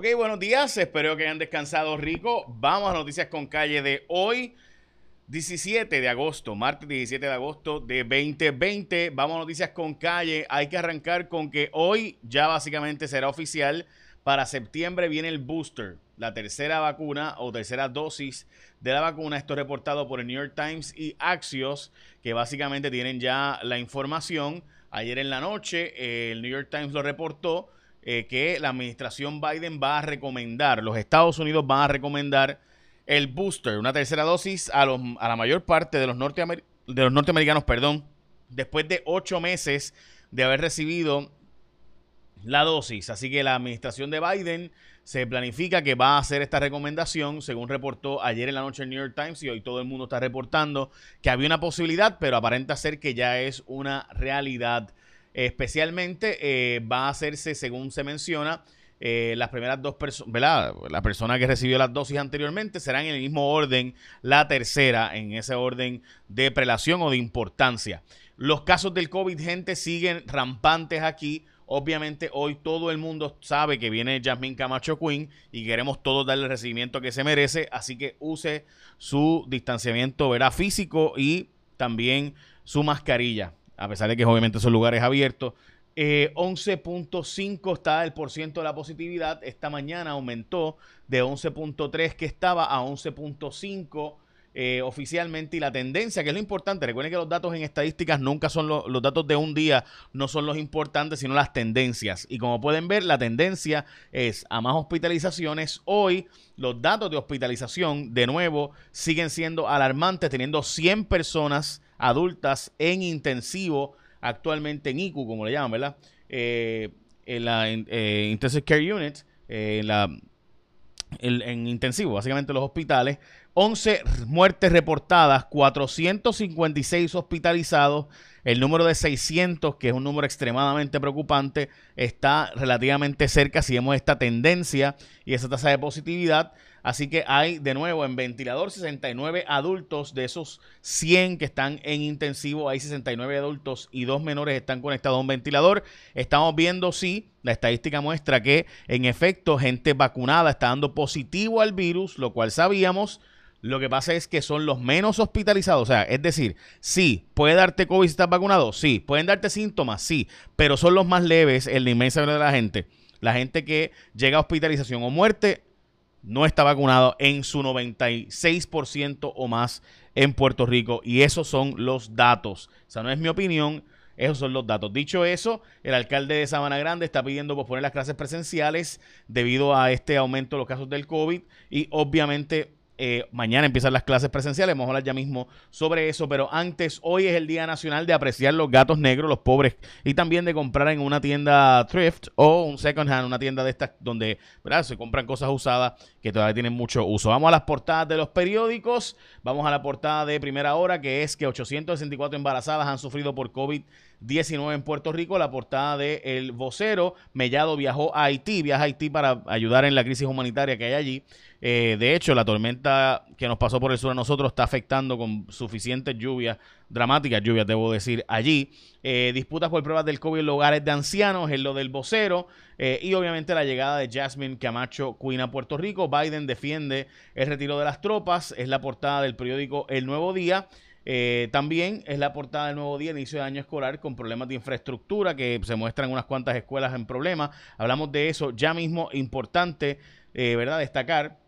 Ok, buenos días. Espero que hayan descansado rico. Vamos a noticias con calle de hoy, 17 de agosto, martes 17 de agosto de 2020. Vamos a noticias con calle. Hay que arrancar con que hoy ya básicamente será oficial. Para septiembre viene el booster, la tercera vacuna o tercera dosis de la vacuna. Esto es reportado por el New York Times y Axios, que básicamente tienen ya la información. Ayer en la noche el New York Times lo reportó eh, que la administración Biden va a recomendar, los Estados Unidos van a recomendar el booster, una tercera dosis a, los, a la mayor parte de los, de los norteamericanos, perdón, después de ocho meses de haber recibido la dosis. Así que la administración de Biden se planifica que va a hacer esta recomendación, según reportó ayer en la noche el New York Times y hoy todo el mundo está reportando que había una posibilidad, pero aparenta ser que ya es una realidad. Especialmente eh, va a hacerse, según se menciona, eh, las primeras dos personas, ¿verdad? La persona que recibió las dosis anteriormente será en el mismo orden, la tercera, en ese orden de prelación o de importancia. Los casos del COVID, gente, siguen rampantes aquí. Obviamente hoy todo el mundo sabe que viene Jasmine Camacho Queen y queremos todos darle el recibimiento que se merece, así que use su distanciamiento ¿verdad? físico y también su mascarilla a pesar de que obviamente son lugares abiertos. 11.5 eh, está el porciento de la positividad. Esta mañana aumentó de 11.3 que estaba a 11.5 eh, oficialmente. Y la tendencia, que es lo importante, recuerden que los datos en estadísticas nunca son los datos de un día, no son los importantes, sino las tendencias. Y como pueden ver, la tendencia es a más hospitalizaciones. Hoy los datos de hospitalización, de nuevo, siguen siendo alarmantes, teniendo 100 personas adultas en intensivo, actualmente en ICU, como le llaman, ¿verdad? Eh, en la eh, Intensive Care Unit, eh, en, la, en intensivo, básicamente los hospitales. 11 muertes reportadas, 456 hospitalizados. El número de 600, que es un número extremadamente preocupante, está relativamente cerca si vemos esta tendencia y esa tasa de positividad. Así que hay de nuevo en ventilador 69 adultos de esos 100 que están en intensivo. Hay 69 adultos y dos menores están conectados a un ventilador. Estamos viendo si la estadística muestra que en efecto gente vacunada está dando positivo al virus, lo cual sabíamos. Lo que pasa es que son los menos hospitalizados. O sea, es decir, sí, puede darte COVID si estás vacunado, sí, pueden darte síntomas, sí, pero son los más leves en la inmensa mayoría de la gente. La gente que llega a hospitalización o muerte no está vacunado en su 96% o más en Puerto Rico. Y esos son los datos. O sea, no es mi opinión, esos son los datos. Dicho eso, el alcalde de Sabana Grande está pidiendo posponer las clases presenciales debido a este aumento de los casos del COVID y obviamente eh, mañana empiezan las clases presenciales, vamos a hablar ya mismo sobre eso, pero antes, hoy es el Día Nacional de apreciar los gatos negros, los pobres, y también de comprar en una tienda thrift o un second hand, una tienda de estas donde se compran cosas usadas que todavía tienen mucho uso. Vamos a las portadas de los periódicos, vamos a la portada de primera hora, que es que 864 embarazadas han sufrido por COVID. 19 en Puerto Rico, la portada de El Vocero. Mellado viajó a Haití, viaja a Haití para ayudar en la crisis humanitaria que hay allí. Eh, de hecho, la tormenta que nos pasó por el sur a nosotros está afectando con suficientes lluvias, dramáticas lluvias, debo decir, allí. Eh, disputas por pruebas del COVID en lugares de ancianos, en lo del vocero. Eh, y obviamente la llegada de Jasmine Camacho Queen a Puerto Rico. Biden defiende el retiro de las tropas. Es la portada del periódico El Nuevo Día. También es la portada del nuevo día, inicio de año escolar, con problemas de infraestructura que se muestran unas cuantas escuelas en problemas. Hablamos de eso ya mismo, importante, ¿verdad? Destacar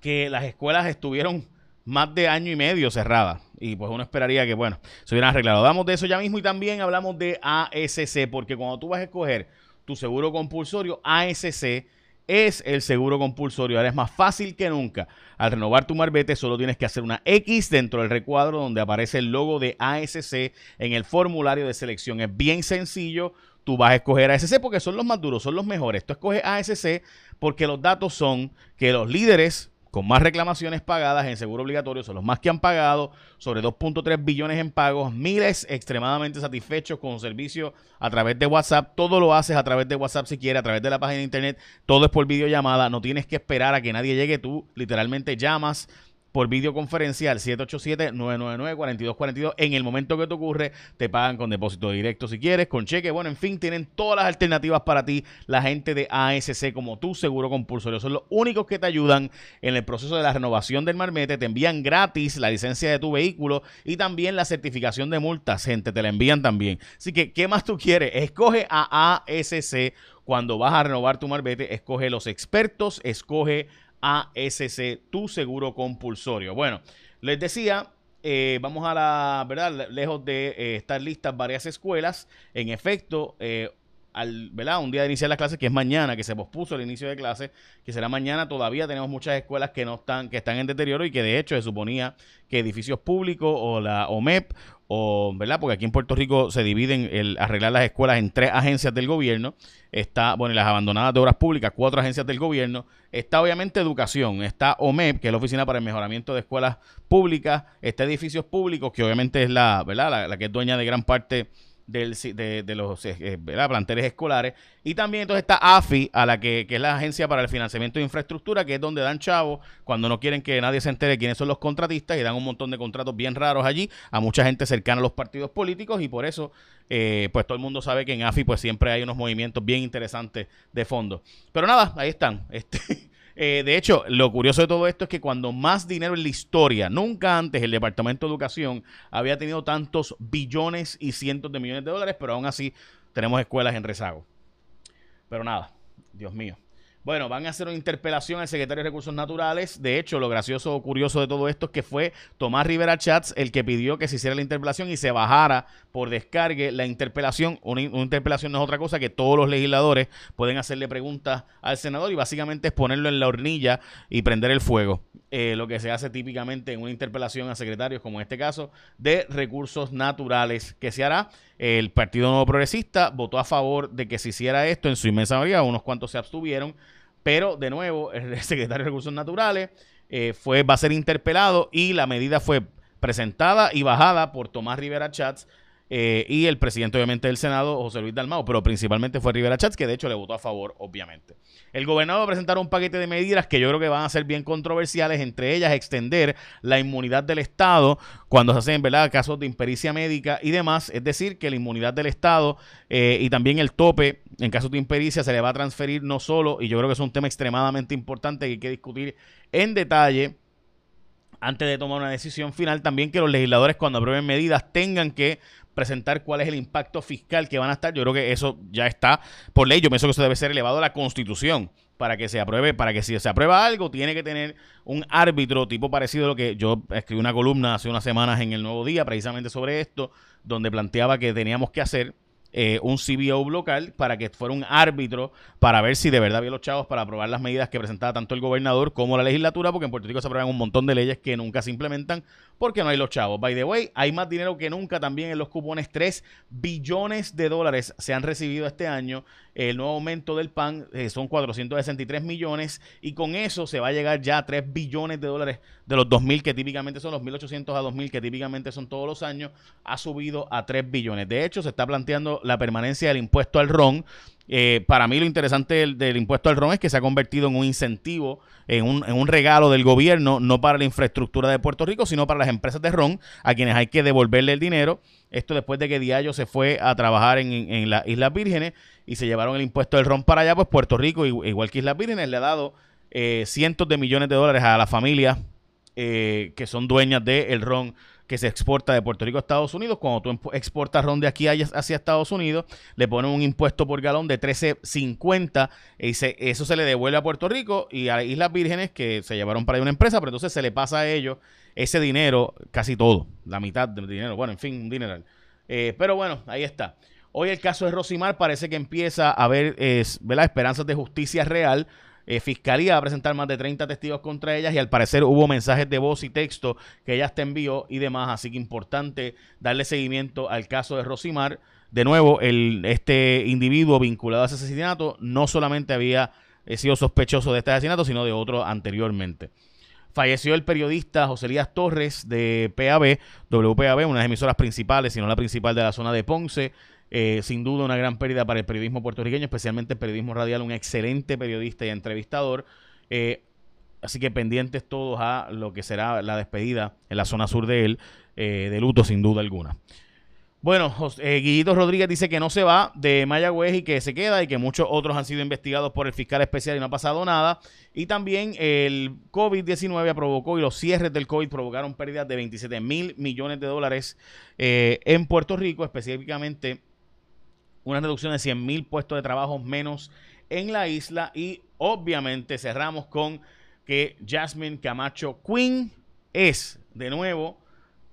que las escuelas estuvieron más de año y medio cerradas. Y pues uno esperaría que, bueno, se hubieran arreglado. Hablamos de eso ya mismo y también hablamos de ASC, porque cuando tú vas a escoger tu seguro compulsorio, ASC es el seguro compulsorio. Ahora es más fácil que nunca. Al renovar tu marbete solo tienes que hacer una X dentro del recuadro donde aparece el logo de ASC en el formulario de selección. Es bien sencillo. Tú vas a escoger ASC porque son los más duros, son los mejores. Tú escoges ASC porque los datos son que los líderes con más reclamaciones pagadas en seguro obligatorio, son los más que han pagado, sobre 2.3 billones en pagos, miles extremadamente satisfechos con servicio a través de WhatsApp, todo lo haces a través de WhatsApp si quieres, a través de la página de internet, todo es por videollamada, no tienes que esperar a que nadie llegue, tú literalmente llamas por videoconferencia al 787-999-4242. En el momento que te ocurre, te pagan con depósito directo si quieres, con cheque. Bueno, en fin, tienen todas las alternativas para ti la gente de ASC como tu seguro compulsorio. Son los únicos que te ayudan en el proceso de la renovación del marmete. Te envían gratis la licencia de tu vehículo y también la certificación de multas, gente, te la envían también. Así que, ¿qué más tú quieres? Escoge a ASC cuando vas a renovar tu marbete. Escoge los expertos, escoge ASC, tu seguro compulsorio. Bueno, les decía, eh, vamos a la, ¿verdad? Lejos de eh, estar listas varias escuelas. En efecto, eh, al, ¿verdad? Un día de iniciar las clases, que es mañana, que se pospuso el inicio de clases, que será mañana, todavía tenemos muchas escuelas que no están, que están en deterioro y que de hecho se suponía que edificios públicos o la OMEP o, ¿verdad? Porque aquí en Puerto Rico se dividen el arreglar las escuelas en tres agencias del gobierno. Está, bueno, las abandonadas de obras públicas, cuatro agencias del gobierno. Está obviamente educación, está OMEP, que es la Oficina para el Mejoramiento de Escuelas Públicas, está edificios públicos, que obviamente es la, ¿verdad? la que es dueña de gran parte del, de, de, los eh, eh, planteles escolares. Y también entonces está AFI, a la que, que, es la Agencia para el Financiamiento de Infraestructura, que es donde dan chavos cuando no quieren que nadie se entere quiénes son los contratistas y dan un montón de contratos bien raros allí a mucha gente cercana a los partidos políticos y por eso eh, pues todo el mundo sabe que en AFI pues siempre hay unos movimientos bien interesantes de fondo. Pero nada, ahí están. Este, eh, de hecho, lo curioso de todo esto es que cuando más dinero en la historia, nunca antes el Departamento de Educación había tenido tantos billones y cientos de millones de dólares, pero aún así tenemos escuelas en rezago. Pero nada, Dios mío. Bueno, van a hacer una interpelación al secretario de Recursos Naturales. De hecho, lo gracioso o curioso de todo esto es que fue Tomás Rivera Chats el que pidió que se hiciera la interpelación y se bajara por descargue la interpelación. Una, interpelación no es otra cosa que todos los legisladores pueden hacerle preguntas al senador y básicamente es ponerlo en la hornilla y prender el fuego. Eh, lo que se hace típicamente en una interpelación a secretarios, como en este caso, de recursos naturales, que se hará. El Partido Nuevo Progresista votó a favor de que se hiciera esto en su inmensa mayoría, unos cuantos se abstuvieron, pero de nuevo el secretario de Recursos Naturales eh, fue, va a ser interpelado y la medida fue presentada y bajada por Tomás Rivera Chats eh, y el presidente obviamente del Senado, José Luis Dalmao, pero principalmente fue Rivera Chats, que de hecho le votó a favor, obviamente. El gobernador va a presentar un paquete de medidas que yo creo que van a ser bien controversiales, entre ellas extender la inmunidad del Estado cuando se hacen ¿verdad? casos de impericia médica y demás, es decir, que la inmunidad del Estado eh, y también el tope en casos de impericia se le va a transferir no solo, y yo creo que es un tema extremadamente importante que hay que discutir en detalle antes de tomar una decisión final, también que los legisladores cuando aprueben medidas tengan que presentar cuál es el impacto fiscal que van a estar. Yo creo que eso ya está por ley. Yo pienso que eso debe ser elevado a la Constitución para que se apruebe, para que si se aprueba algo, tiene que tener un árbitro tipo parecido a lo que yo escribí una columna hace unas semanas en el Nuevo Día, precisamente sobre esto, donde planteaba que teníamos que hacer eh, un CBO local para que fuera un árbitro para ver si de verdad había los chavos para aprobar las medidas que presentaba tanto el gobernador como la legislatura, porque en Puerto Rico se aprueban un montón de leyes que nunca se implementan porque no hay los chavos. By the way, hay más dinero que nunca también en los cupones. 3 billones de dólares se han recibido este año. El nuevo aumento del PAN eh, son 463 millones y con eso se va a llegar ya a 3 billones de dólares de los 2.000 que típicamente son los 1.800 a 2.000 que típicamente son todos los años, ha subido a 3 billones. De hecho, se está planteando la permanencia del impuesto al RON. Eh, para mí lo interesante del, impuesto al RON es que se ha convertido en un incentivo, en un, en un, regalo del gobierno, no para la infraestructura de Puerto Rico, sino para las empresas de RON, a quienes hay que devolverle el dinero. Esto después de que Diallo se fue a trabajar en, en las Islas Vírgenes y se llevaron el impuesto del RON para allá, pues Puerto Rico, igual que Islas Vírgenes, le ha dado eh, cientos de millones de dólares a las familias eh, que son dueñas del RON que se exporta de Puerto Rico a Estados Unidos. Cuando tú exportas ron de aquí hacia Estados Unidos, le ponen un impuesto por galón de 13.50 y eso se le devuelve a Puerto Rico y a Islas Vírgenes que se llevaron para ahí una empresa, pero entonces se le pasa a ellos ese dinero, casi todo, la mitad del dinero. Bueno, en fin, un dineral. Eh, pero bueno, ahí está. Hoy el caso de Rosimar parece que empieza a haber las esperanzas de justicia real eh, fiscalía va a presentar más de 30 testigos contra ellas y al parecer hubo mensajes de voz y texto que ellas te envió y demás, así que importante darle seguimiento al caso de Rosimar. De nuevo, el, este individuo vinculado a ese asesinato no solamente había eh, sido sospechoso de este asesinato, sino de otro anteriormente. Falleció el periodista José Elías Torres de PAB, WPAB, una de las emisoras principales, sino la principal de la zona de Ponce. Eh, sin duda una gran pérdida para el periodismo puertorriqueño, especialmente el periodismo radial, un excelente periodista y entrevistador. Eh, así que pendientes todos a lo que será la despedida en la zona sur de él, eh, de luto sin duda alguna. Bueno, eh, Guillito Rodríguez dice que no se va de Mayagüez y que se queda y que muchos otros han sido investigados por el fiscal especial y no ha pasado nada. Y también el COVID-19 provocó y los cierres del COVID provocaron pérdidas de 27 mil millones de dólares en Puerto Rico, específicamente una reducción de 100 mil puestos de trabajo menos en la isla. Y obviamente cerramos con que Jasmine Camacho Queen es de nuevo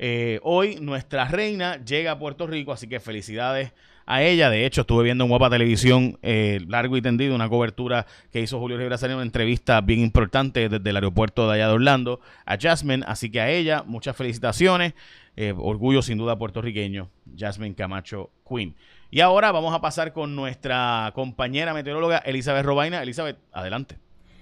eh, hoy nuestra reina llega a Puerto Rico, así que felicidades a ella. De hecho, estuve viendo en Guapa Televisión eh, largo y tendido una cobertura que hizo Julio Rivera en una entrevista bien importante desde el aeropuerto de allá de Orlando a Jasmine. Así que a ella, muchas felicitaciones. Eh, orgullo sin duda puertorriqueño, Jasmine Camacho Queen. Y ahora vamos a pasar con nuestra compañera meteoróloga Elizabeth Robaina. Elizabeth, adelante.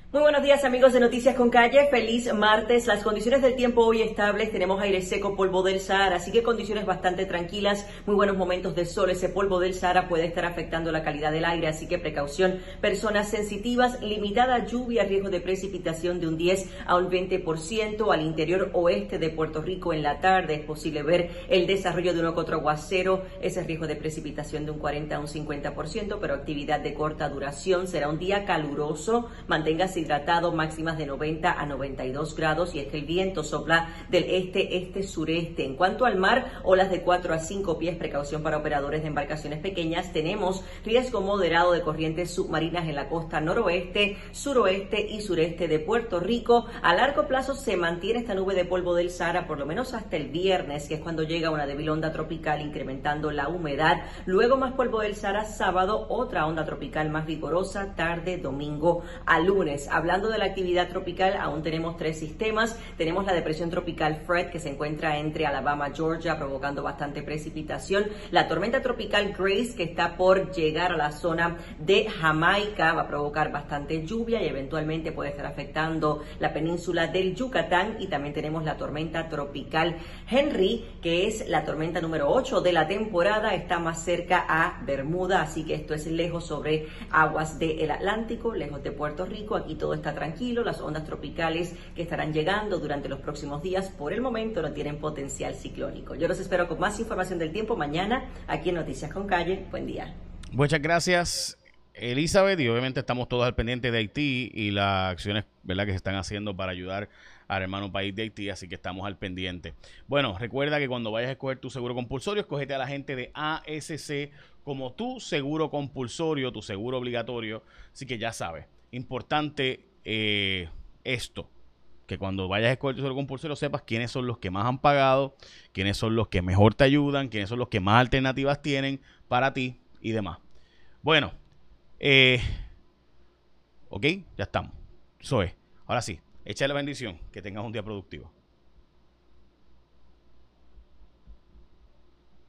Muy buenos días amigos de Noticias con Calle, feliz martes. Las condiciones del tiempo hoy estables, tenemos aire seco, polvo del Sahara, así que condiciones bastante tranquilas, muy buenos momentos de sol. Ese polvo del Sahara puede estar afectando la calidad del aire, así que precaución. Personas sensitivas, limitada lluvia, riesgo de precipitación de un 10 a un 20% al interior oeste de Puerto Rico en la tarde. Es posible ver el desarrollo de uno que aguacero, ese riesgo de precipitación de un 40 a un 50%, pero actividad de corta duración. Será un día caluroso, manténgase hidratado, máximas de 90 a 92 grados y es que el viento sopla del este, este, sureste. En cuanto al mar, olas de 4 a 5 pies, precaución para operadores de embarcaciones pequeñas. Tenemos riesgo moderado de corrientes submarinas en la costa noroeste, suroeste y sureste de Puerto Rico. A largo plazo se mantiene esta nube de polvo del Sahara por lo menos hasta el viernes, que es cuando llega una débil onda tropical incrementando la humedad. Luego más polvo del Sahara sábado, otra onda tropical más vigorosa tarde domingo a lunes. Hablando de la actividad tropical, aún tenemos tres sistemas. Tenemos la depresión tropical Fred que se encuentra entre Alabama, Georgia, provocando bastante precipitación. La tormenta tropical Grace que está por llegar a la zona de Jamaica va a provocar bastante lluvia y eventualmente puede estar afectando la península del Yucatán. Y también tenemos la tormenta tropical Henry, que es la tormenta número 8 de la temporada. Está más cerca a Bermuda, así que esto es lejos sobre aguas del Atlántico, lejos de Puerto Rico. Aquí todo está tranquilo, las ondas tropicales que estarán llegando durante los próximos días por el momento no tienen potencial ciclónico. Yo los espero con más información del tiempo mañana aquí en Noticias con Calle. Buen día. Muchas gracias. Elizabeth, y obviamente estamos todos al pendiente de Haití y las acciones ¿verdad? que se están haciendo para ayudar al hermano país de Haití, así que estamos al pendiente. Bueno, recuerda que cuando vayas a escoger tu seguro compulsorio, escogete a la gente de ASC como tu seguro compulsorio, tu seguro obligatorio, así que ya sabes importante eh, esto, que cuando vayas a escoger tu seguro compulsorio sepas quiénes son los que más han pagado, quiénes son los que mejor te ayudan, quiénes son los que más alternativas tienen para ti y demás. Bueno, eh, ok, ya estamos. Eso es. Ahora sí, echa la bendición. Que tengas un día productivo.